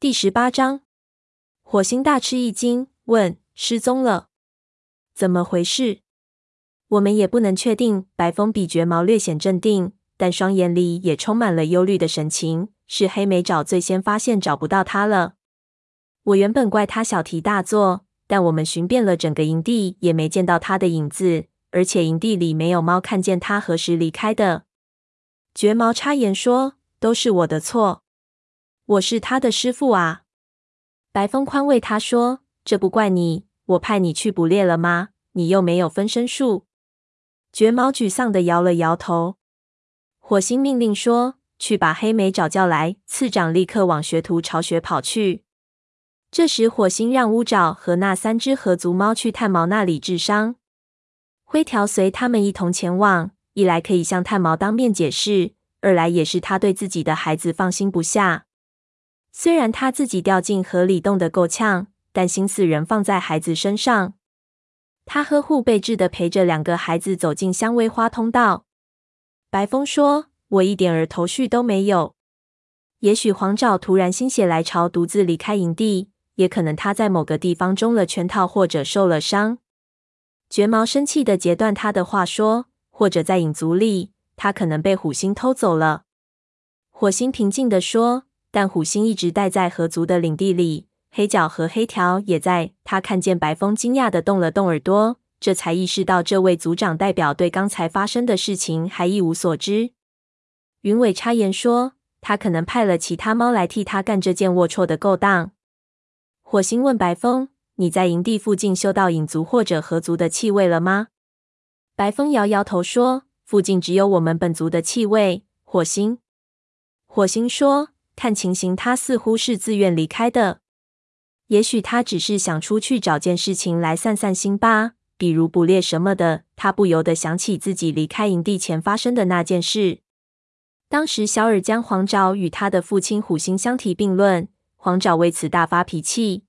第十八章，火星大吃一惊，问：“失踪了？怎么回事？”我们也不能确定。白风比绝毛略显镇定，但双眼里也充满了忧虑的神情。是黑莓爪最先发现找不到他了。我原本怪他小题大做，但我们寻遍了整个营地，也没见到他的影子。而且营地里没有猫看见他何时离开的。绝毛插言说：“都是我的错。”我是他的师傅啊！白风宽慰他说：“这不怪你，我派你去捕猎了吗？你又没有分身术。”绝毛沮丧地摇了摇头。火星命令说：“去把黑莓爪叫来。”次长立刻往学徒巢穴跑去。这时，火星让乌爪和那三只合族猫去炭毛那里治伤，灰条随他们一同前往。一来可以向炭毛当面解释，二来也是他对自己的孩子放心不下。虽然他自己掉进河里冻得够呛，但心思仍放在孩子身上。他呵护备至的陪着两个孩子走进香薇花通道。白风说：“我一点儿头绪都没有。也许黄爪突然心血来潮，独自离开营地；也可能他在某个地方中了圈套，或者受了伤。”绝毛生气的截断他的话说：“或者在影族里，他可能被虎星偷走了。”火星平静的说。但虎星一直待在河族的领地里，黑角和黑条也在。他看见白风惊讶地动了动耳朵，这才意识到这位族长代表对刚才发生的事情还一无所知。云尾插言说：“他可能派了其他猫来替他干这件龌龊的勾当。”火星问白风：“你在营地附近嗅到影族或者河族的气味了吗？”白风摇摇头说：“附近只有我们本族的气味。”火星，火星说。看情形，他似乎是自愿离开的。也许他只是想出去找件事情来散散心吧，比如捕猎什么的。他不由得想起自己离开营地前发生的那件事。当时小尔将黄爪与他的父亲虎星相提并论，黄爪为此大发脾气。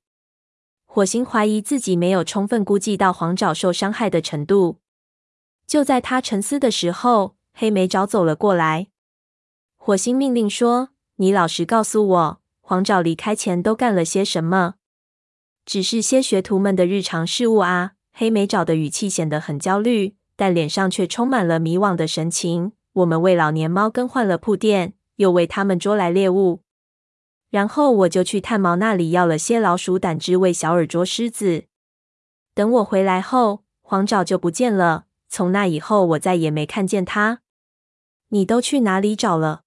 火星怀疑自己没有充分估计到黄爪受伤害的程度。就在他沉思的时候，黑莓爪走了过来。火星命令说。你老实告诉我，黄爪离开前都干了些什么？只是些学徒们的日常事务啊。黑莓爪的语气显得很焦虑，但脸上却充满了迷惘的神情。我们为老年猫更换了铺垫，又为他们捉来猎物，然后我就去炭毛那里要了些老鼠胆汁喂小耳捉狮子。等我回来后，黄爪就不见了。从那以后，我再也没看见它。你都去哪里找了？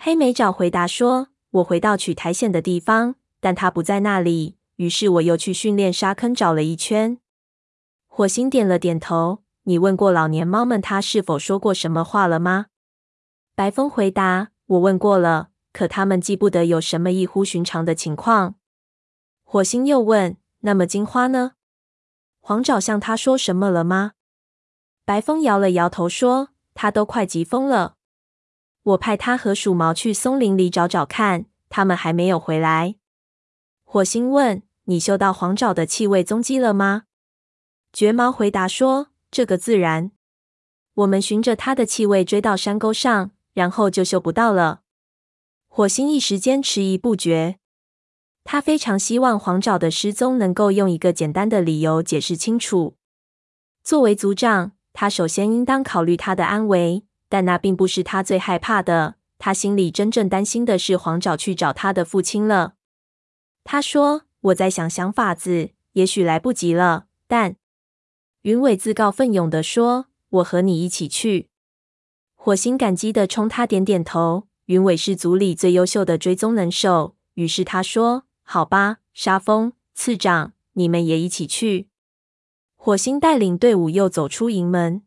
黑莓爪回答说：“我回到取苔藓的地方，但它不在那里。于是我又去训练沙坑找了一圈。”火星点了点头。“你问过老年猫们，它是否说过什么话了吗？”白风回答：“我问过了，可它们记不得有什么异乎寻常的情况。”火星又问：“那么金花呢？黄爪向他说什么了吗？”白风摇了摇头说：“他都快急疯了。”我派他和鼠毛去松林里找找看，他们还没有回来。火星问：“你嗅到黄爪的气味踪迹了吗？”绝毛回答说：“这个自然。我们循着它的气味追到山沟上，然后就嗅不到了。”火星一时间迟疑不决，他非常希望黄爪的失踪能够用一个简单的理由解释清楚。作为族长，他首先应当考虑他的安危。但那并不是他最害怕的。他心里真正担心的是黄爪去找他的父亲了。他说：“我在想想法子，也许来不及了。”但云伟自告奋勇地说：“我和你一起去。”火星感激地冲他点点头。云伟是族里最优秀的追踪能手，于是他说：“好吧，沙风次长，你们也一起去。”火星带领队伍又走出营门。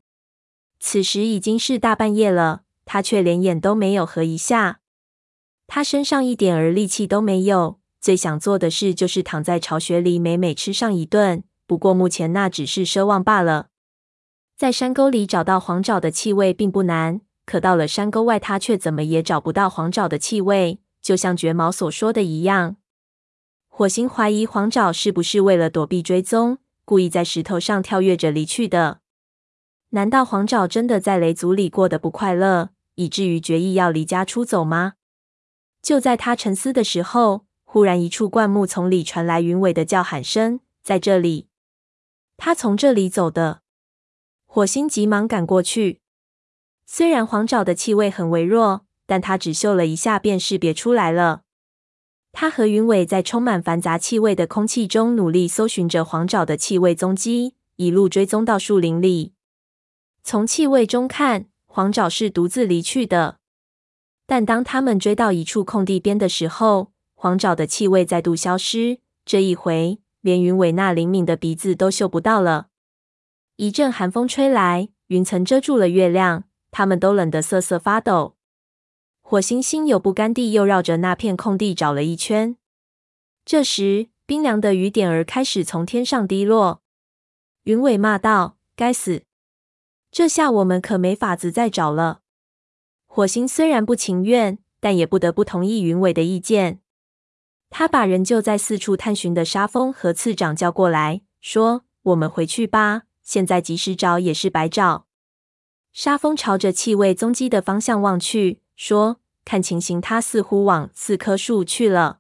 此时已经是大半夜了，他却连眼都没有合一下。他身上一点儿力气都没有，最想做的事就是躺在巢穴里美美吃上一顿。不过目前那只是奢望罢了。在山沟里找到黄爪的气味并不难，可到了山沟外，他却怎么也找不到黄爪的气味。就像绝毛所说的一样，火星怀疑黄爪是不是为了躲避追踪，故意在石头上跳跃着离去的。难道黄爪真的在雷族里过得不快乐，以至于决意要离家出走吗？就在他沉思的时候，忽然，一处灌木丛里传来云尾的叫喊声：“在这里！”他从这里走的。火星急忙赶过去。虽然黄爪的气味很微弱，但他只嗅了一下便识别出来了。他和云尾在充满繁杂气味的空气中努力搜寻着黄爪的气味踪迹，一路追踪到树林里。从气味中看，黄爪是独自离去的。但当他们追到一处空地边的时候，黄爪的气味再度消失。这一回，连云尾那灵敏的鼻子都嗅不到了。一阵寒风吹来，云层遮住了月亮，他们都冷得瑟瑟发抖。火星心有不甘地又绕着那片空地找了一圈。这时，冰凉的雨点儿开始从天上滴落。云尾骂道：“该死！这下我们可没法子再找了。”火星虽然不情愿，但也不得不同意云尾的意见。他把仍旧在四处探寻的沙峰和次长叫过来，说：“我们回去吧。”现在即使找也是白找。沙峰朝着气味踪迹的方向望去，说：“看情形，他似乎往四棵树去了。”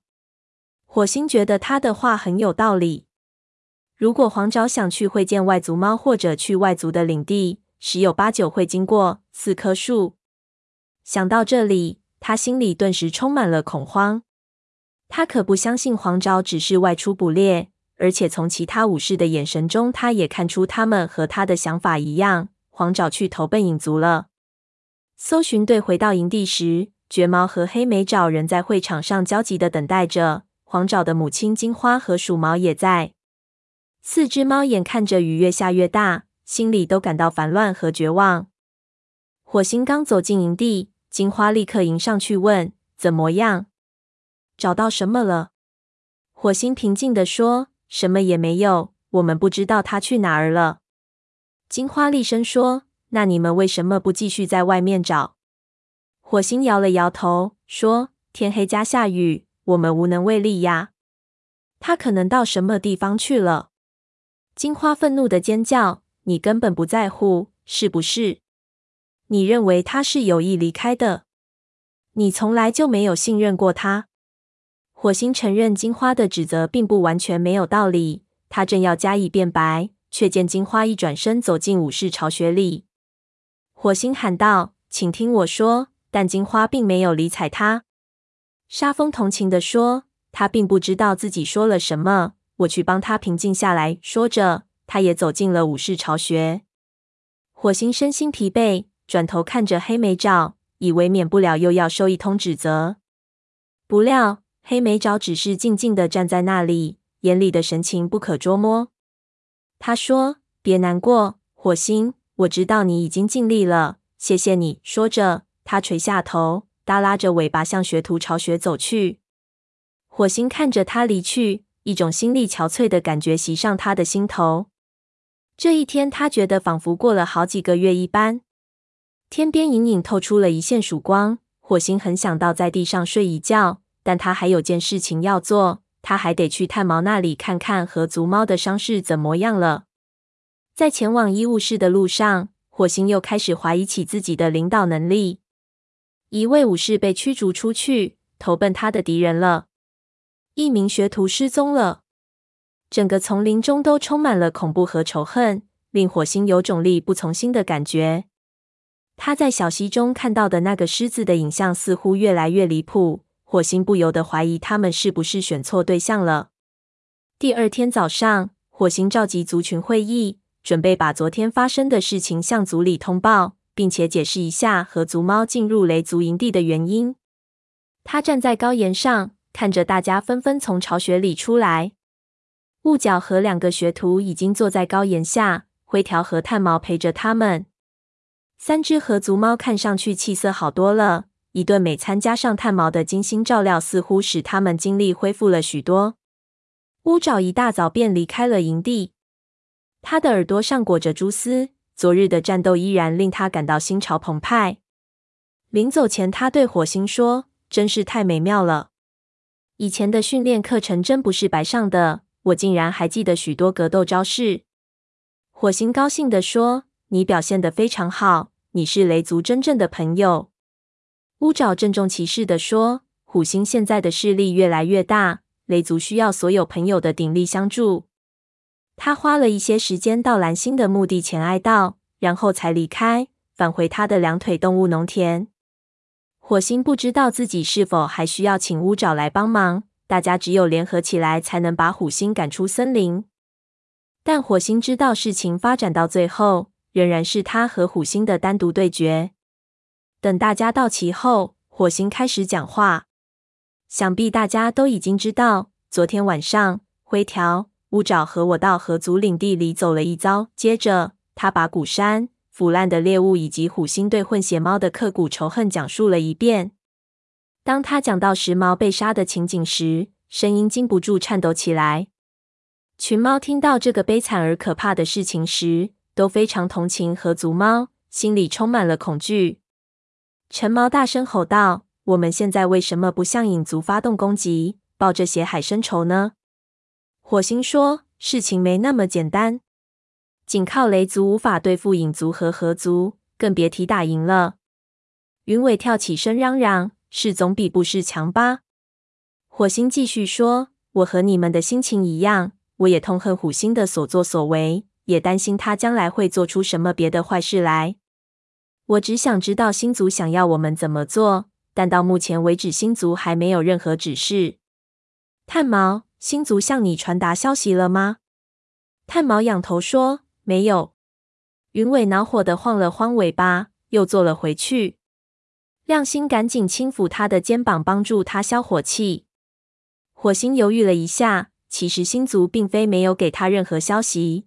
火星觉得他的话很有道理。如果黄爪想去会见外族猫，或者去外族的领地，十有八九会经过四棵树。想到这里，他心里顿时充满了恐慌。他可不相信黄爪只是外出捕猎。而且从其他武士的眼神中，他也看出他们和他的想法一样。黄爪去投奔影族了。搜寻队回到营地时，绝毛和黑莓爪仍在会场上焦急地等待着。黄爪的母亲金花和鼠毛也在。四只猫眼看着雨越下越大，心里都感到烦乱和绝望。火星刚走进营地，金花立刻迎上去问：“怎么样？找到什么了？”火星平静地说。什么也没有，我们不知道他去哪儿了。金花厉声说：“那你们为什么不继续在外面找？”火星摇了摇头，说：“天黑加下雨，我们无能为力呀。他可能到什么地方去了。”金花愤怒的尖叫：“你根本不在乎，是不是？你认为他是有意离开的？你从来就没有信任过他。”火星承认金花的指责并不完全没有道理。他正要加以辩白，却见金花一转身走进武士巢穴里。火星喊道：“请听我说！”但金花并没有理睬他。沙风同情地说：“他并不知道自己说了什么，我去帮他平静下来。”说着，他也走进了武士巢穴。火星身心疲惫，转头看着黑莓沼，以为免不了又要受一通指责。不料。黑莓沼只是静静地站在那里，眼里的神情不可捉摸。他说：“别难过，火星，我知道你已经尽力了，谢谢你。”说着，他垂下头，耷拉着尾巴向学徒巢穴走去。火星看着他离去，一种心力憔悴的感觉袭上他的心头。这一天，他觉得仿佛过了好几个月一般。天边隐隐透出了一线曙光，火星很想倒在地上睡一觉。但他还有件事情要做，他还得去炭毛那里看看和族猫的伤势怎么样了。在前往医务室的路上，火星又开始怀疑起自己的领导能力。一位武士被驱逐出去，投奔他的敌人了。一名学徒失踪了。整个丛林中都充满了恐怖和仇恨，令火星有种力不从心的感觉。他在小溪中看到的那个狮子的影像似乎越来越离谱。火星不由得怀疑他们是不是选错对象了。第二天早上，火星召集族群会议，准备把昨天发生的事情向族里通报，并且解释一下和族猫进入雷族营地的原因。他站在高岩上，看着大家纷纷从巢穴里出来。雾角和两个学徒已经坐在高岩下，灰条和炭毛陪着他们。三只合族猫看上去气色好多了。一顿美餐加上炭毛的精心照料，似乎使他们精力恢复了许多。乌爪一大早便离开了营地，他的耳朵上裹着蛛丝。昨日的战斗依然令他感到心潮澎湃。临走前，他对火星说：“真是太美妙了，以前的训练课程真不是白上的，我竟然还记得许多格斗招式。”火星高兴地说：“你表现得非常好，你是雷族真正的朋友。”乌爪郑重其事地说：“虎星现在的势力越来越大，雷族需要所有朋友的鼎力相助。他花了一些时间到蓝星的墓地前哀悼，然后才离开，返回他的两腿动物农田。火星不知道自己是否还需要请乌爪来帮忙，大家只有联合起来才能把虎星赶出森林。但火星知道，事情发展到最后，仍然是他和虎星的单独对决。等大家到齐后，火星开始讲话。想必大家都已经知道，昨天晚上灰条、乌爪和我到河族领地里走了一遭。接着，他把古山、腐烂的猎物以及虎星对混血猫的刻骨仇恨讲述了一遍。当他讲到时髦被杀的情景时，声音禁不住颤抖起来。群猫听到这个悲惨而可怕的事情时，都非常同情河族猫，心里充满了恐惧。陈猫大声吼道：“我们现在为什么不向影族发动攻击，报这血海深仇呢？”火星说：“事情没那么简单，仅靠雷族无法对付影族和河族，更别提打赢了。”云尾跳起身嚷嚷：“是总比不是强吧？”火星继续说：“我和你们的心情一样。”我也痛恨虎星的所作所为，也担心他将来会做出什么别的坏事来。我只想知道星族想要我们怎么做，但到目前为止，星族还没有任何指示。炭毛，星族向你传达消息了吗？炭毛仰头说：“没有。”云尾恼火的晃了晃尾巴，又坐了回去。亮星赶紧轻抚他的肩膀，帮助他消火气。火星犹豫了一下。其实星族并非没有给他任何消息。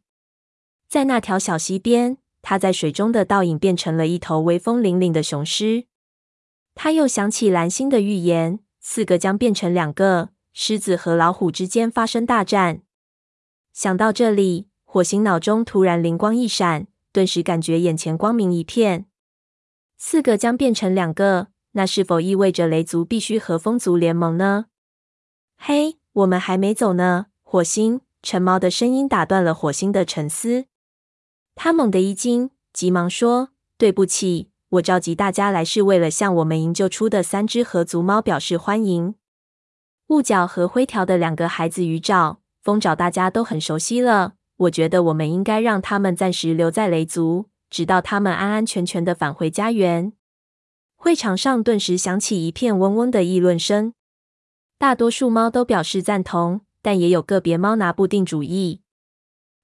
在那条小溪边，他在水中的倒影变成了一头威风凛凛的雄狮。他又想起蓝星的预言，四个将变成两个，狮子和老虎之间发生大战。想到这里，火星脑中突然灵光一闪，顿时感觉眼前光明一片。四个将变成两个，那是否意味着雷族必须和风族联盟呢？嘿。我们还没走呢，火星。橙猫的声音打断了火星的沉思。他猛地一惊，急忙说：“对不起，我召集大家来是为了向我们营救出的三只合族猫表示欢迎。雾角和灰条的两个孩子鱼爪、风爪，大家都很熟悉了。我觉得我们应该让他们暂时留在雷族，直到他们安安全全的返回家园。”会场上顿时响起一片嗡嗡的议论声。大多数猫都表示赞同，但也有个别猫拿不定主意。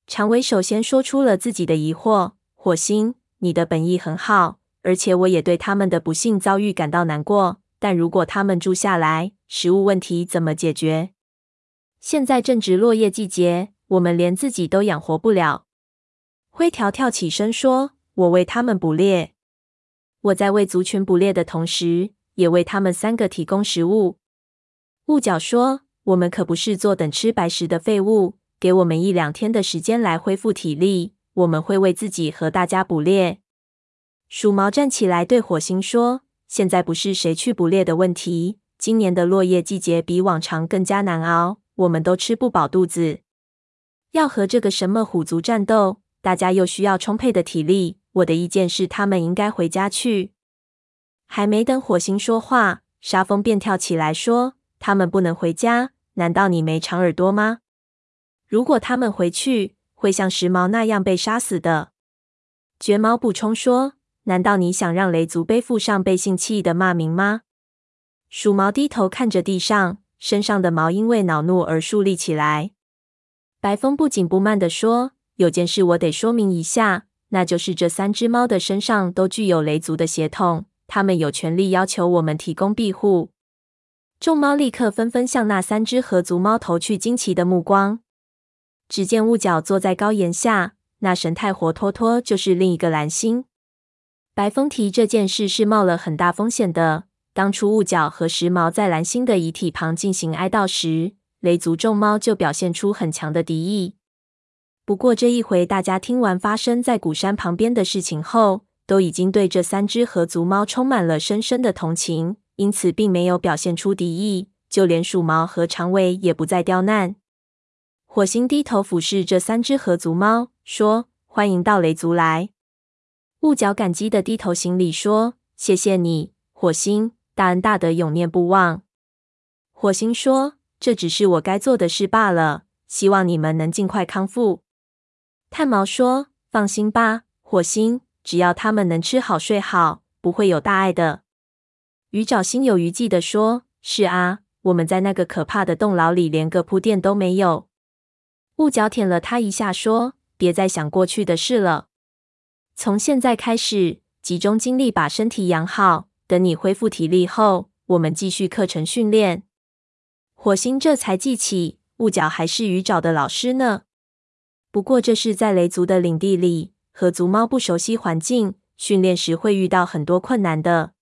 长尾首先说出了自己的疑惑：“火星，你的本意很好，而且我也对他们的不幸遭遇感到难过。但如果他们住下来，食物问题怎么解决？现在正值落叶季节，我们连自己都养活不了。”灰条跳起身说：“我为他们捕猎，我在为族群捕猎的同时，也为他们三个提供食物。”雾角说：“我们可不是坐等吃白食的废物，给我们一两天的时间来恢复体力，我们会为自己和大家捕猎。”鼠毛站起来对火星说：“现在不是谁去捕猎的问题，今年的落叶季节比往常更加难熬，我们都吃不饱肚子。要和这个什么虎族战斗，大家又需要充沛的体力。我的意见是，他们应该回家去。”还没等火星说话，沙风便跳起来说。他们不能回家？难道你没长耳朵吗？如果他们回去，会像时髦那样被杀死的。绝毛补充说：“难道你想让雷族背负上背信弃义的骂名吗？”鼠毛低头看着地上，身上的毛因为恼怒而竖立起来。白风不紧不慢地说：“有件事我得说明一下，那就是这三只猫的身上都具有雷族的血统，他们有权利要求我们提供庇护。”众猫立刻纷纷向那三只合族猫投去惊奇的目光。只见雾角坐在高岩下，那神态活脱脱就是另一个蓝星。白风提这件事是冒了很大风险的。当初雾角和时髦在蓝星的遗体旁进行哀悼时，雷族众猫就表现出很强的敌意。不过这一回，大家听完发生在古山旁边的事情后，都已经对这三只河族猫充满了深深的同情。因此，并没有表现出敌意，就连鼠毛和长尾也不再刁难。火星低头俯视这三只河族猫，说：“欢迎到雷族来。”雾角感激的低头行礼，说：“谢谢你，火星，大恩大德永念不忘。”火星说：“这只是我该做的事罢了。希望你们能尽快康复。”炭毛说：“放心吧，火星，只要他们能吃好睡好，不会有大碍的。”鱼爪心有余悸地说：“是啊，我们在那个可怕的洞牢里，连个铺垫都没有。”雾角舔了他一下，说：“别再想过去的事了。从现在开始，集中精力把身体养好。等你恢复体力后，我们继续课程训练。”火星这才记起，雾角还是鱼爪的老师呢。不过这是在雷族的领地里，和族猫不熟悉环境，训练时会遇到很多困难的。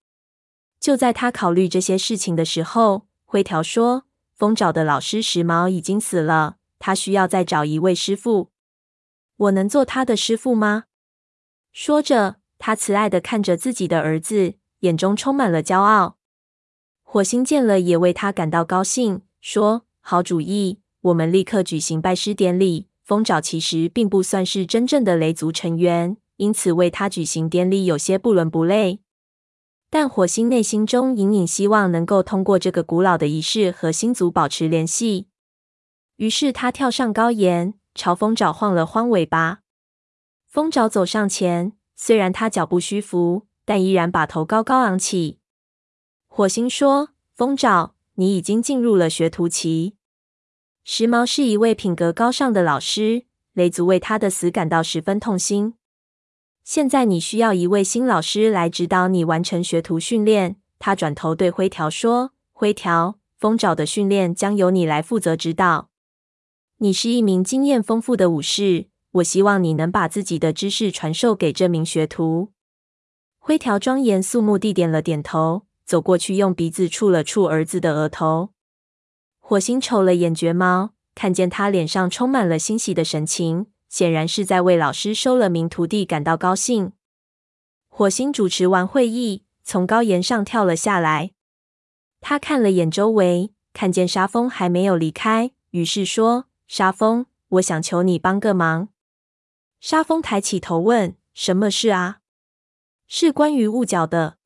就在他考虑这些事情的时候，灰条说：“风爪的老师时髦已经死了，他需要再找一位师傅。我能做他的师傅吗？”说着，他慈爱地看着自己的儿子，眼中充满了骄傲。火星见了，也为他感到高兴。说：“好主意，我们立刻举行拜师典礼。风爪其实并不算是真正的雷族成员，因此为他举行典礼有些不伦不类。但火星内心中隐隐希望能够通过这个古老的仪式和星族保持联系。于是他跳上高岩，朝风爪晃了晃尾巴。风爪走上前，虽然他脚步虚浮，但依然把头高高昂起。火星说：“风爪。”你已经进入了学徒期。时髦是一位品格高尚的老师，雷族为他的死感到十分痛心。现在你需要一位新老师来指导你完成学徒训练。他转头对灰条说：“灰条，风爪的训练将由你来负责指导。你是一名经验丰富的武士，我希望你能把自己的知识传授给这名学徒。”灰条庄严肃穆地点了点头。走过去，用鼻子触了触儿子的额头。火星瞅了眼绝猫，看见他脸上充满了欣喜的神情，显然是在为老师收了名徒弟感到高兴。火星主持完会议，从高岩上跳了下来。他看了眼周围，看见沙风还没有离开，于是说：“沙风，我想求你帮个忙。”沙风抬起头问：“什么事啊？”“是关于雾角的。”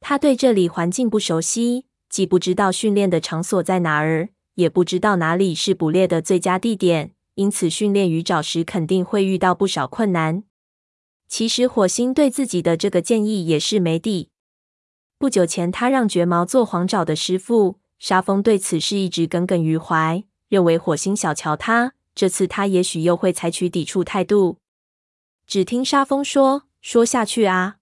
他对这里环境不熟悉，既不知道训练的场所在哪儿，也不知道哪里是捕猎的最佳地点，因此训练鱼爪时肯定会遇到不少困难。其实火星对自己的这个建议也是没底。不久前，他让绝毛做黄爪的师傅，沙风对此事一直耿耿于怀，认为火星小瞧他。这次他也许又会采取抵触态度。只听沙风说：“说下去啊，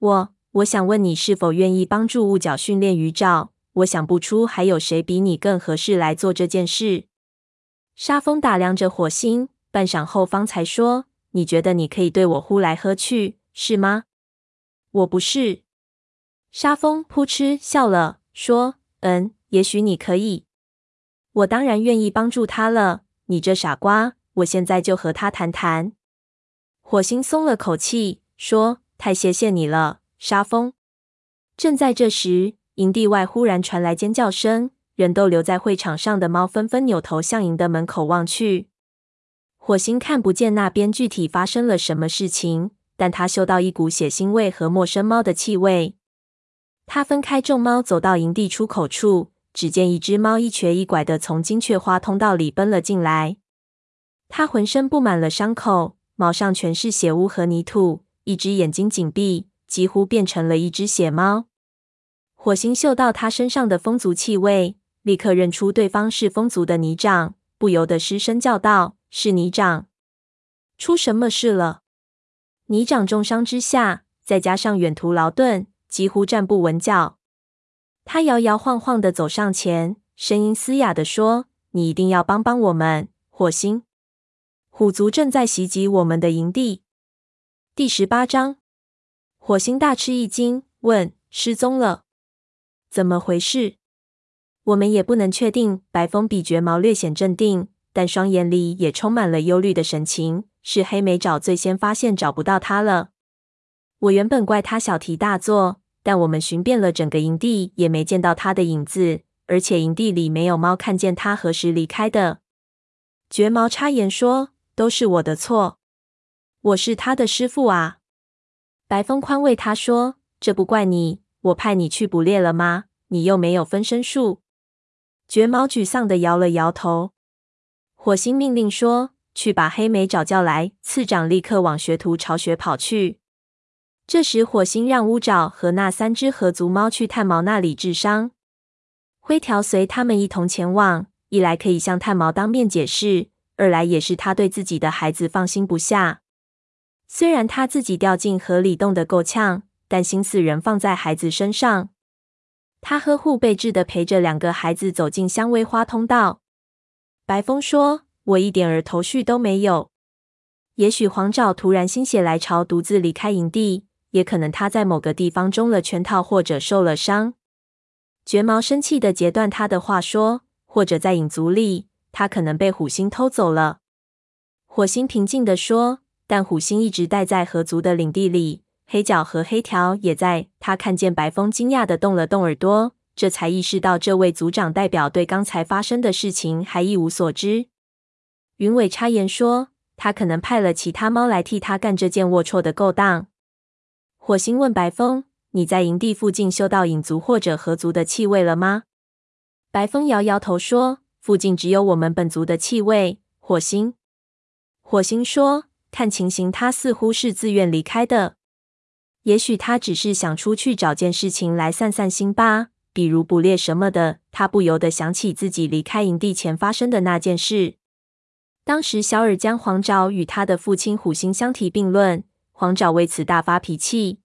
我。”我想问你是否愿意帮助雾角训练鱼照？我想不出还有谁比你更合适来做这件事。沙风打量着火星，半晌后方才说：“你觉得你可以对我呼来喝去，是吗？”我不是。沙风扑哧笑了，说：“嗯，也许你可以。我当然愿意帮助他了。你这傻瓜，我现在就和他谈谈。”火星松了口气，说：“太谢谢你了。”沙风。正在这时，营地外忽然传来尖叫声，人都留在会场上的猫纷纷扭头向营的门口望去。火星看不见那边具体发生了什么事情，但他嗅到一股血腥味和陌生猫的气味。他分开众猫，走到营地出口处，只见一只猫一瘸一拐地从金雀花通道里奔了进来。它浑身布满了伤口，毛上全是血污和泥土，一只眼睛紧闭。几乎变成了一只血猫。火星嗅到他身上的风族气味，立刻认出对方是风族的泥掌，不由得失声叫道：“是泥掌！出什么事了？”泥掌重伤之下，再加上远途劳顿，几乎站不稳脚。他摇摇晃晃地走上前，声音嘶哑地说：“你一定要帮帮我们，火星！虎族正在袭击我们的营地。”第十八章。火星大吃一惊，问：“失踪了？怎么回事？”我们也不能确定。白风比绝毛略显镇定，但双眼里也充满了忧虑的神情。是黑莓爪最先发现找不到他了。我原本怪他小题大做，但我们寻遍了整个营地，也没见到他的影子。而且营地里没有猫看见他何时离开的。绝毛插言说：“都是我的错，我是他的师傅啊。”白风宽慰他说：“这不怪你，我派你去捕猎了吗？你又没有分身术。绝毛沮丧的摇了摇头。火星命令说：“去把黑莓爪叫来。”次长立刻往学徒巢穴跑去。这时，火星让乌爪和那三只合族猫去炭毛那里治伤。灰条随他们一同前往，一来可以向炭毛当面解释，二来也是他对自己的孩子放心不下。虽然他自己掉进河里冻得够呛，但心思仍放在孩子身上。他呵护备至的陪着两个孩子走进姜薇花通道。白风说：“我一点儿头绪都没有。也许黄爪突然心血来潮，独自离开营地，也可能他在某个地方中了圈套，或者受了伤。”绝毛生气的截断他的话说：“或者在影族里，他可能被虎星偷走了。”火星平静的说：“但虎星一直待在河族的领地里，黑角和黑条也在。”他看见白风惊讶地动了动耳朵。这才意识到，这位族长代表对刚才发生的事情还一无所知。云尾插言说：“他可能派了其他猫来替他干这件龌龊的勾当。”火星问白风：“你在营地附近嗅到影族或者河族的气味了吗？”白风摇摇头说：“附近只有我们本族的气味。”火星，火星说：“看情形，他似乎是自愿离开的。也许他只是想出去找件事情来散散心吧。”比如捕猎什么的，他不由得想起自己离开营地前发生的那件事。当时小尔将黄爪与他的父亲虎星相提并论，黄爪为此大发脾气。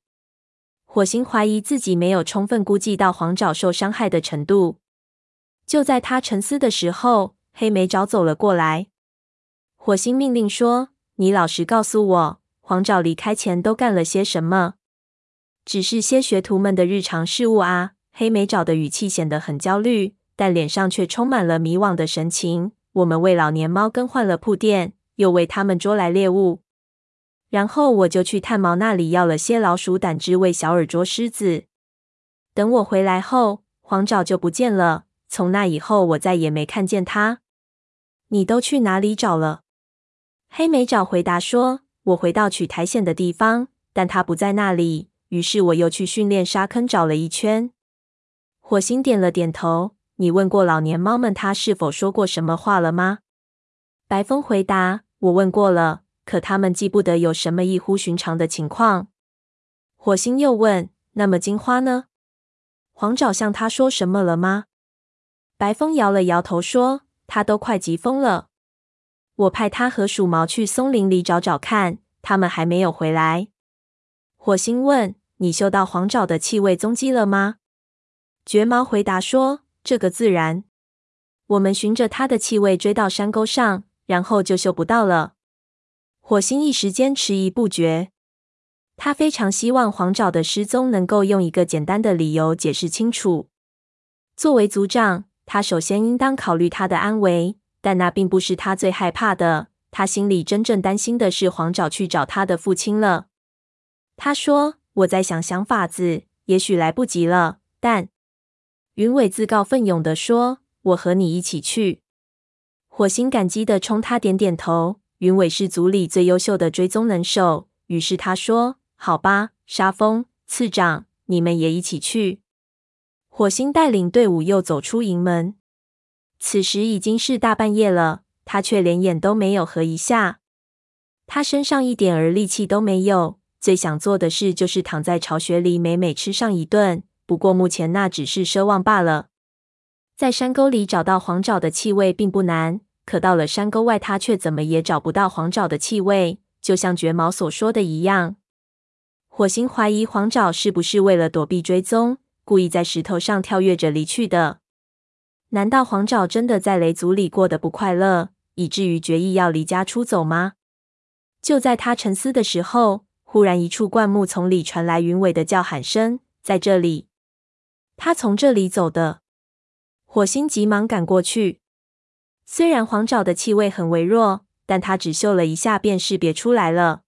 火星怀疑自己没有充分估计到黄爪受伤害的程度。就在他沉思的时候，黑莓爪走了过来。火星命令说：“你老实告诉我，黄爪离开前都干了些什么？只是些学徒们的日常事务啊。”黑莓爪的语气显得很焦虑，但脸上却充满了迷惘的神情。我们为老年猫更换了铺垫，又为它们捉来猎物。然后我就去炭毛那里要了些老鼠胆汁，喂小耳捉狮子。等我回来后，黄爪就不见了。从那以后，我再也没看见它。你都去哪里找了？黑莓爪回答说：“我回到取苔藓的地方，但它不在那里。于是我又去训练沙坑找了一圈。”火星点了点头。你问过老年猫们，它是否说过什么话了吗？白风回答：我问过了，可它们记不得有什么异乎寻常的情况。火星又问：那么金花呢？黄爪向他说什么了吗？白风摇了摇头说：他都快急疯了。我派他和鼠毛去松林里找找看，他们还没有回来。火星问：你嗅到黄爪的气味踪迹了吗？绝毛回答说：“这个自然，我们循着它的气味追到山沟上，然后就嗅不到了。”火星一时间迟疑不决。他非常希望黄爪的失踪能够用一个简单的理由解释清楚。作为族长，他首先应当考虑他的安危，但那并不是他最害怕的。他心里真正担心的是黄爪去找他的父亲了。他说：“我在想想法子，也许来不及了，但……”云伟自告奋勇地说：“我和你一起去。”火星感激地冲他点点头。云伟是族里最优秀的追踪能手，于是他说：“好吧，沙风次长，你们也一起去。”火星带领队伍又走出营门。此时已经是大半夜了，他却连眼都没有合一下。他身上一点儿力气都没有，最想做的事就是躺在巢穴里美美吃上一顿。不过目前那只是奢望罢了。在山沟里找到黄爪的气味并不难，可到了山沟外，他却怎么也找不到黄爪的气味。就像绝毛所说的一样，火星怀疑黄爪是不是为了躲避追踪，故意在石头上跳跃着离去的。难道黄爪真的在雷族里过得不快乐，以至于决意要离家出走吗？就在他沉思的时候，忽然一处灌木丛里传来云尾的叫喊声：“在这里！”他从这里走的，火星急忙赶过去。虽然黄爪的气味很微弱，但他只嗅了一下便识别出来了。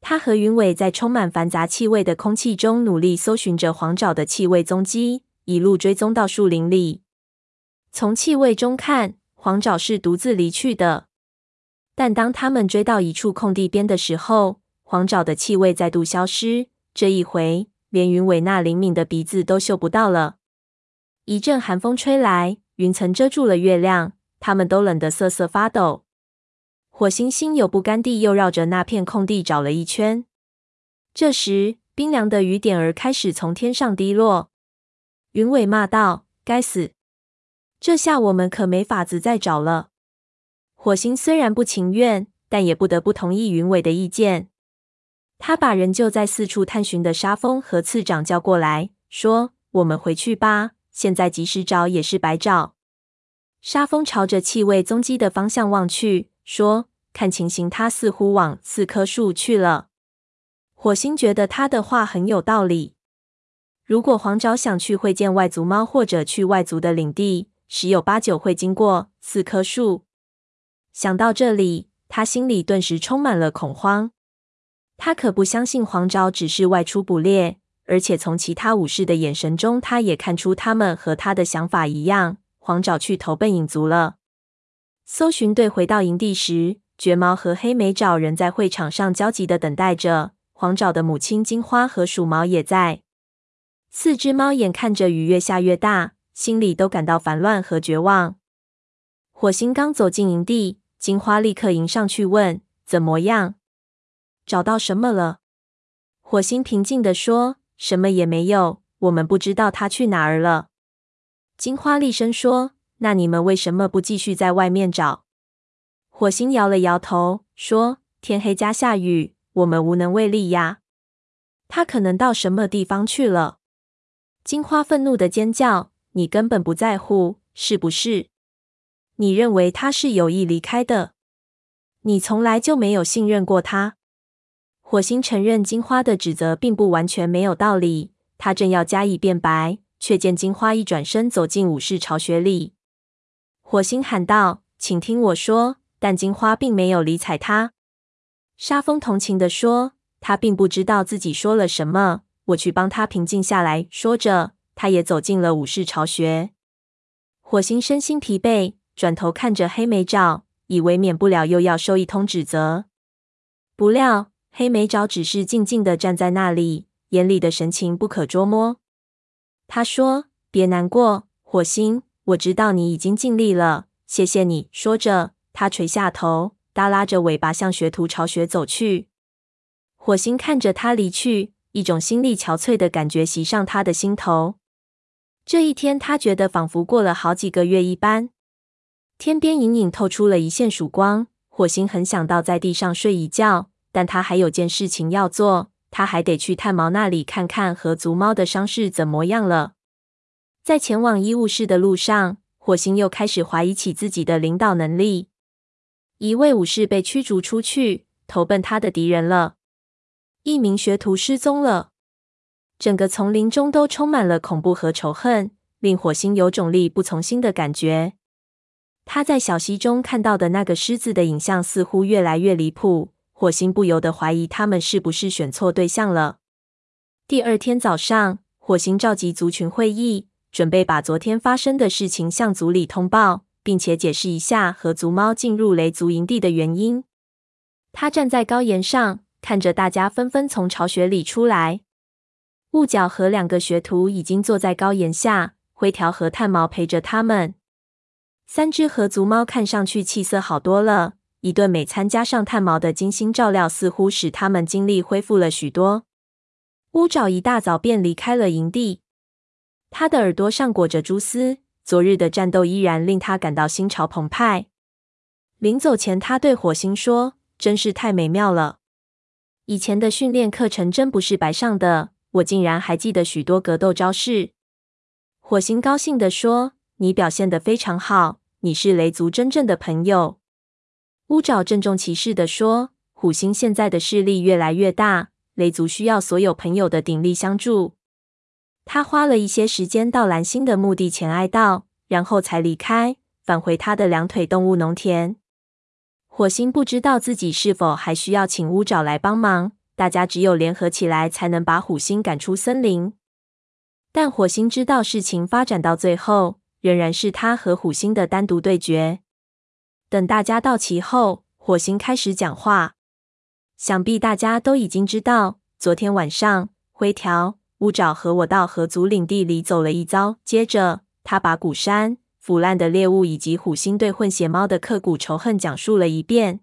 他和云尾在充满繁杂气味的空气中努力搜寻着黄爪的气味踪迹，一路追踪到树林里。从气味中看，黄爪是独自离去的。但当他们追到一处空地边的时候，黄爪的气味再度消失。这一回，连云尾那灵敏的鼻子都嗅不到了。一阵寒风吹来，云层遮住了月亮，他们都冷得瑟瑟发抖。火星心有不甘地又绕着那片空地找了一圈。这时，冰凉的雨点儿开始从天上滴落。云尾骂道：“该死！这下我们可没法子再找了。”火星虽然不情愿，但也不得不同意云尾的意见。他把仍旧在四处探寻的沙峰和次长叫过来，说：“我们回去吧，现在即使找也是白找。”沙峰朝着气味踪迹的方向望去，说：“看情形，他似乎往四棵树去了。”火星觉得他的话很有道理。如果黄爪想去会见外族猫，或者去外族的领地，十有八九会经过四棵树。想到这里，他心里顿时充满了恐慌。他可不相信黄爪只是外出捕猎，而且从其他武士的眼神中，他也看出他们和他的想法一样。黄爪去投奔影族了。搜寻队回到营地时，绝毛和黑莓爪仍在会场上焦急地等待着。黄爪的母亲金花和鼠毛也在。四只猫眼看着雨越下越大，心里都感到烦乱和绝望。火星刚走进营地，金花立刻迎上去问：“怎么样？”找到什么了？火星平静地说：“什么也没有，我们不知道他去哪儿了。”金花厉声说：“那你们为什么不继续在外面找？”火星摇了摇头，说：“天黑加下雨，我们无能为力呀。他可能到什么地方去了。”金花愤怒地尖叫：“你根本不在乎，是不是？你认为他是有意离开的？你从来就没有信任过他。”火星承认金花的指责并不完全没有道理，他正要加以辩白，却见金花一转身走进武士巢穴里。火星喊道：“请听我说！”但金花并没有理睬他。沙风同情地说：“他并不知道自己说了什么，我去帮他平静下来。”说着，他也走进了武士巢穴。火星身心疲惫，转头看着黑莓爪，以为免不了又要受一通指责。不料，黑莓爪只是静静地站在那里，眼里的神情不可捉摸。他说：“别难过，火星，我知道你已经尽力了，谢谢你。”说着，他垂下头，耷拉着尾巴向学徒巢穴走去。火星看着他离去，一种心力憔悴的感觉袭上他的心头。这一天，他觉得仿佛过了好几个月一般。天边隐隐透出了一线曙光，火星很想倒在地上睡一觉。但他还有件事情要做，他还得去炭毛那里看看和族猫的伤势怎么样了。在前往医务室的路上，火星又开始怀疑起自己的领导能力。一位武士被驱逐出去，投奔他的敌人了。一名学徒失踪了。整个丛林中都充满了恐怖和仇恨，令火星有种力不从心的感觉。他在小溪中看到的那个狮子的影像似乎越来越离谱。火星不由得怀疑他们是不是选错对象了。第二天早上，火星召集族群会议，准备把昨天发生的事情向族里通报，并且解释一下和族猫进入雷族营地的原因。他站在高岩上，看着大家纷纷从巢穴里出来。雾角和两个学徒已经坐在高岩下，灰条和炭毛陪着他们。三只和族猫看上去气色好多了。一顿美餐加上炭毛的精心照料，似乎使他们精力恢复了许多。乌爪一大早便离开了营地，他的耳朵上裹着蛛丝。昨日的战斗依然令他感到心潮澎湃。临走前，他对火星说：“真是太美妙了，以前的训练课程真不是白上的，我竟然还记得许多格斗招式。”火星高兴地说：“你表现得非常好，你是雷族真正的朋友。”乌爪郑重其事地说：“虎星现在的势力越来越大，雷族需要所有朋友的鼎力相助。”他花了一些时间到蓝星的墓地前哀悼，然后才离开，返回他的两腿动物农田。火星不知道自己是否还需要请乌爪来帮忙，大家只有联合起来才能把虎星赶出森林。但火星知道，事情发展到最后，仍然是他和虎星的单独对决。等大家到齐后，火星开始讲话。想必大家都已经知道，昨天晚上灰条、乌爪和我到河族领地里走了一遭。接着，他把鼓山、腐烂的猎物以及虎星对混血猫的刻骨仇恨讲述了一遍。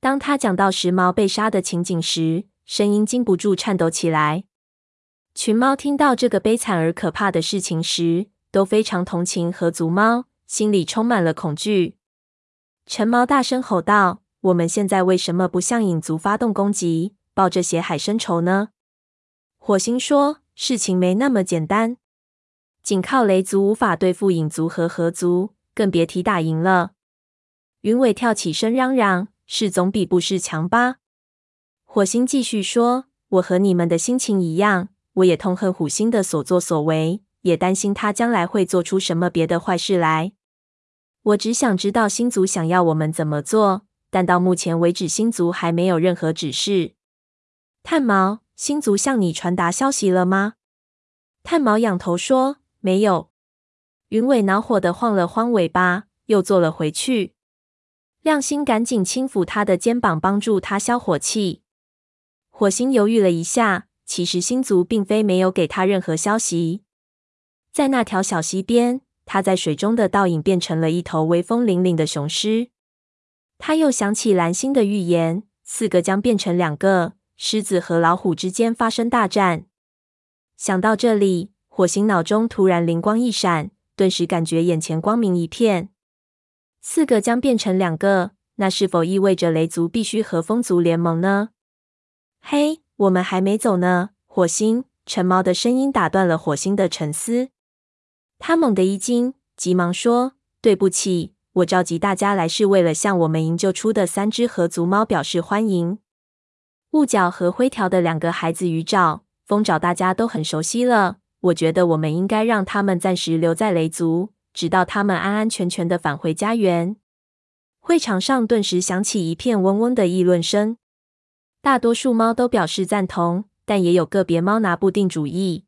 当他讲到时髦被杀的情景时，声音禁不住颤抖起来。群猫听到这个悲惨而可怕的事情时，都非常同情河族猫，心里充满了恐惧。陈猫大声吼道：“我们现在为什么不向影族发动攻击，报这血海深仇呢？”火星说：“事情没那么简单，仅靠雷族无法对付影族和河族，更别提打赢了。”云尾跳起身嚷嚷：“是总比不是强吧？”火星继续说：“我和你们的心情一样，我也痛恨虎星的所作所为，也担心他将来会做出什么别的坏事来。”我只想知道星族想要我们怎么做，但到目前为止，星族还没有任何指示。炭毛，星族向你传达消息了吗？炭毛仰头说：“没有。”云尾恼火的晃了晃尾巴，又坐了回去。亮星赶紧轻抚他的肩膀，帮助他消火气。火星犹豫了一下，其实星族并非没有给他任何消息，在那条小溪边。他在水中的倒影变成了一头威风凛凛的雄狮。他又想起蓝星的预言，四个将变成两个，狮子和老虎之间发生大战。想到这里，火星脑中突然灵光一闪，顿时感觉眼前光明一片。四个将变成两个，那是否意味着雷族必须和风族联盟呢？嘿，我们还没走呢！火星，橙毛的声音打断了火星的沉思。他猛地一惊，急忙说：“对不起，我召集大家来是为了向我们营救出的三只合族猫表示欢迎。雾角和灰条的两个孩子鱼爪、风爪大家都很熟悉了。我觉得我们应该让他们暂时留在雷族，直到他们安安全全的返回家园。”会场上顿时响起一片嗡嗡的议论声，大多数猫都表示赞同，但也有个别猫拿不定主意。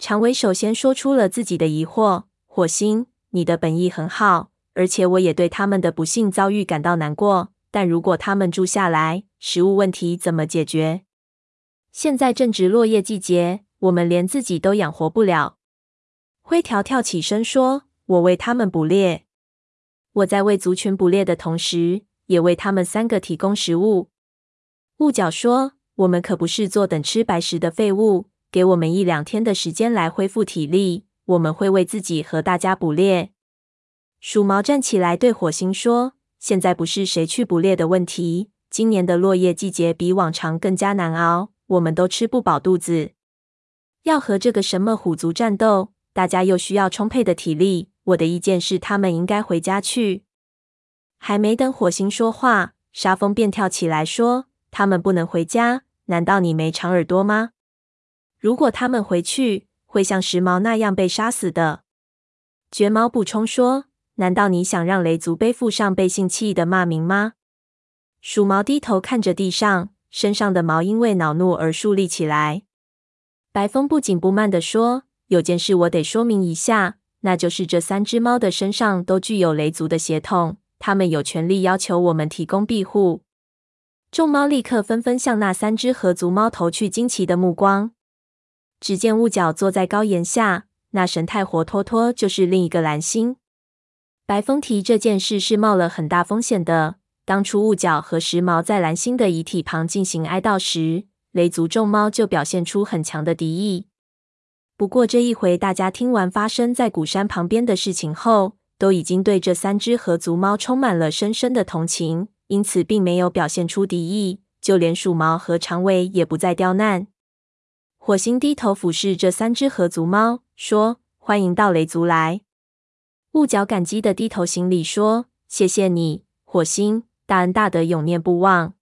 长尾首先说出了自己的疑惑：“火星，你的本意很好，而且我也对他们的不幸遭遇感到难过。但如果他们住下来，食物问题怎么解决？现在正值落叶季节，我们连自己都养活不了。”灰条跳起身说：“我为他们捕猎，我在为族群捕猎的同时，也为他们三个提供食物。”雾角说：“我们可不是坐等吃白食的废物。”给我们一两天的时间来恢复体力，我们会为自己和大家捕猎。鼠毛站起来对火星说：“现在不是谁去捕猎的问题，今年的落叶季节比往常更加难熬，我们都吃不饱肚子。要和这个什么虎族战斗，大家又需要充沛的体力。我的意见是，他们应该回家去。”还没等火星说话，沙风便跳起来说：“他们不能回家，难道你没长耳朵吗？”如果他们回去，会像时髦那样被杀死的。绝毛补充说：“难道你想让雷族背负上背信弃义的骂名吗？”鼠毛低头看着地上，身上的毛因为恼怒而竖立起来。白风不紧不慢地说：“有件事我得说明一下，那就是这三只猫的身上都具有雷族的血统，他们有权利要求我们提供庇护。”众猫立刻纷纷向那三只合族猫投去惊奇的目光。只见雾角坐在高岩下，那神态活脱脱就是另一个蓝星。白风提这件事是冒了很大风险的。当初雾角和时髦在蓝星的遗体旁进行哀悼时，雷族众猫就表现出很强的敌意。不过这一回，大家听完发生在古山旁边的事情后，都已经对这三只河族猫充满了深深的同情，因此并没有表现出敌意。就连鼠毛和长尾也不再刁难。火星低头俯视这三只河族猫，说：“欢迎到雷族来。”雾角感激地低头行礼，说：“谢谢你，火星，大恩大德永念不忘。”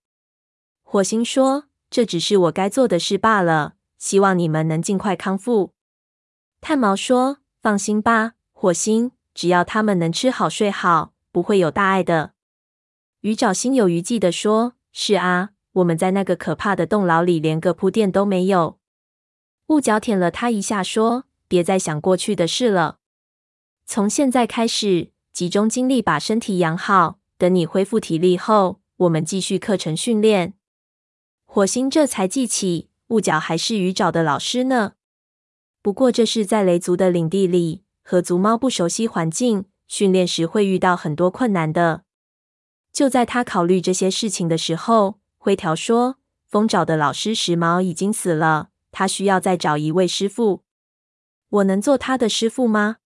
火星说：“这只是我该做的事罢了，希望你们能尽快康复。”炭毛说：“放心吧，火星，只要他们能吃好睡好，不会有大碍的。”鱼爪心有余悸地说：“是啊，我们在那个可怕的洞牢里，连个铺垫都没有。”雾角舔了他一下，说：“别再想过去的事了。从现在开始，集中精力把身体养好。等你恢复体力后，我们继续课程训练。”火星这才记起，雾角还是鱼爪的老师呢。不过这是在雷族的领地里，和族猫不熟悉环境，训练时会遇到很多困难的。就在他考虑这些事情的时候，灰条说：“风爪的老师时髦已经死了，他需要再找一位师傅。我能做他的师傅吗？”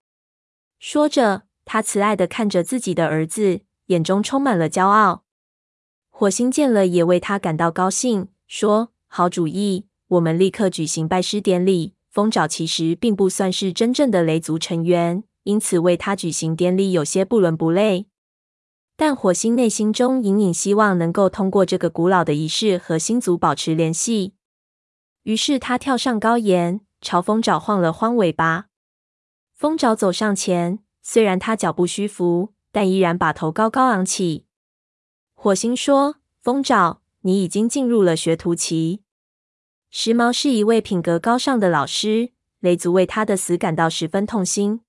说着，他慈爱地看着自己的儿子，眼中充满了骄傲。火星见了也为他感到高兴，说：“好主意，我们立刻举行拜师典礼。”风爪其实并不算是真正的雷族成员，因此为他举行典礼有些不伦不类。但火星内心中隐隐希望能够通过这个古老的仪式和星族保持联系。于是他跳上高岩，朝风爪晃了晃尾巴。风爪走上前，虽然他脚步虚浮，但依然把头高高昂起。火星说：“风爪，你已经进入了学徒期。时髦是一位品格高尚的老师，雷族为他的死感到十分痛心。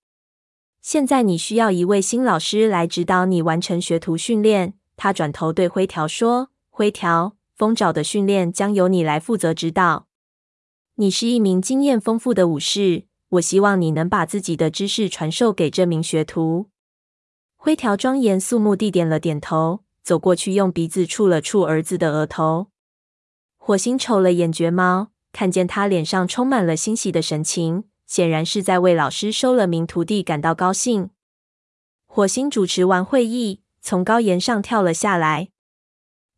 现在你需要一位新老师来指导你完成学徒训练。”他转头对灰条说：“灰条，风爪的训练将由你来负责指导。你是一名经验丰富的武士，我希望你能把自己的知识传授给这名学徒。”灰条庄严肃穆地点了点头。走过去，用鼻子触了触儿子的额头。火星瞅了眼绝猫，看见他脸上充满了欣喜的神情，显然是在为老师收了名徒弟感到高兴。火星主持完会议，从高岩上跳了下来。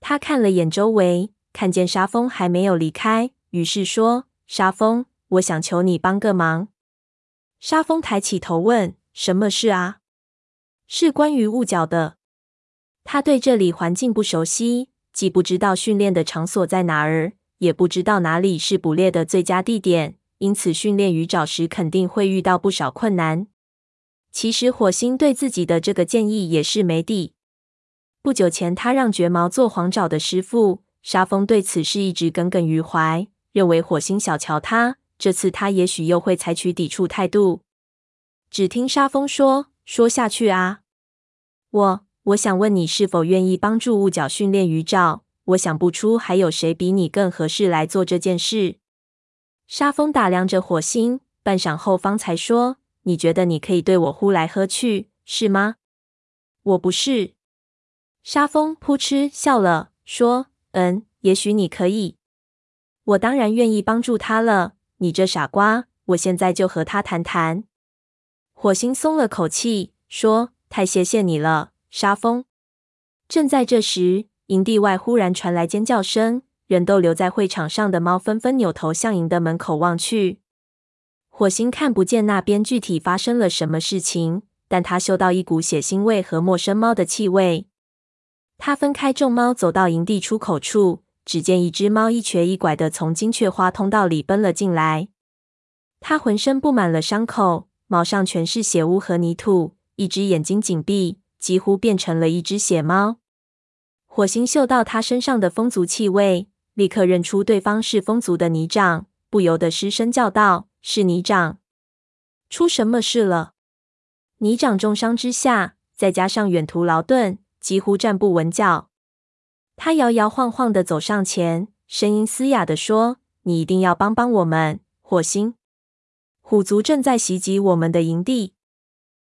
他看了眼周围，看见沙峰还没有离开，于是说：“沙峰，我想求你帮个忙。”沙峰抬起头问：“什么事啊？”“是关于雾角的。”他对这里环境不熟悉，既不知道训练的场所在哪儿，也不知道哪里是捕猎的最佳地点，因此训练鱼爪时肯定会遇到不少困难。其实火星对自己的这个建议也是没底。不久前，他让绝毛做黄爪的师傅，沙风对此事一直耿耿于怀，认为火星小瞧他。这次他也许又会采取抵触态度。只听沙风说：“说下去啊，我。”我想问你是否愿意帮助雾角训练鱼照？我想不出还有谁比你更合适来做这件事。沙风打量着火星，半晌后方才说：“你觉得你可以对我呼来喝去，是吗？”我不是。沙风扑哧笑了，说：“嗯，也许你可以。我当然愿意帮助他了。你这傻瓜，我现在就和他谈谈。”火星松了口气，说：“太谢谢你了。”沙风。正在这时，营地外忽然传来尖叫声，人都留在会场上的猫纷纷扭头向营的门口望去。火星看不见那边具体发生了什么事情，但他嗅到一股血腥味和陌生猫的气味。他分开众猫，走到营地出口处，只见一只猫一瘸一拐地从金雀花通道里奔了进来。它浑身布满了伤口，毛上全是血污和泥土，一只眼睛紧闭。几乎变成了一只血猫。火星嗅到他身上的风族气味，立刻认出对方是风族的泥掌，不由得失声叫道：“是泥掌！出什么事了？”泥掌重伤之下，再加上远途劳顿，几乎站不稳脚。他摇摇晃晃地走上前，声音嘶哑地说：“你一定要帮帮我们，火星！虎族正在袭击我们的营地。”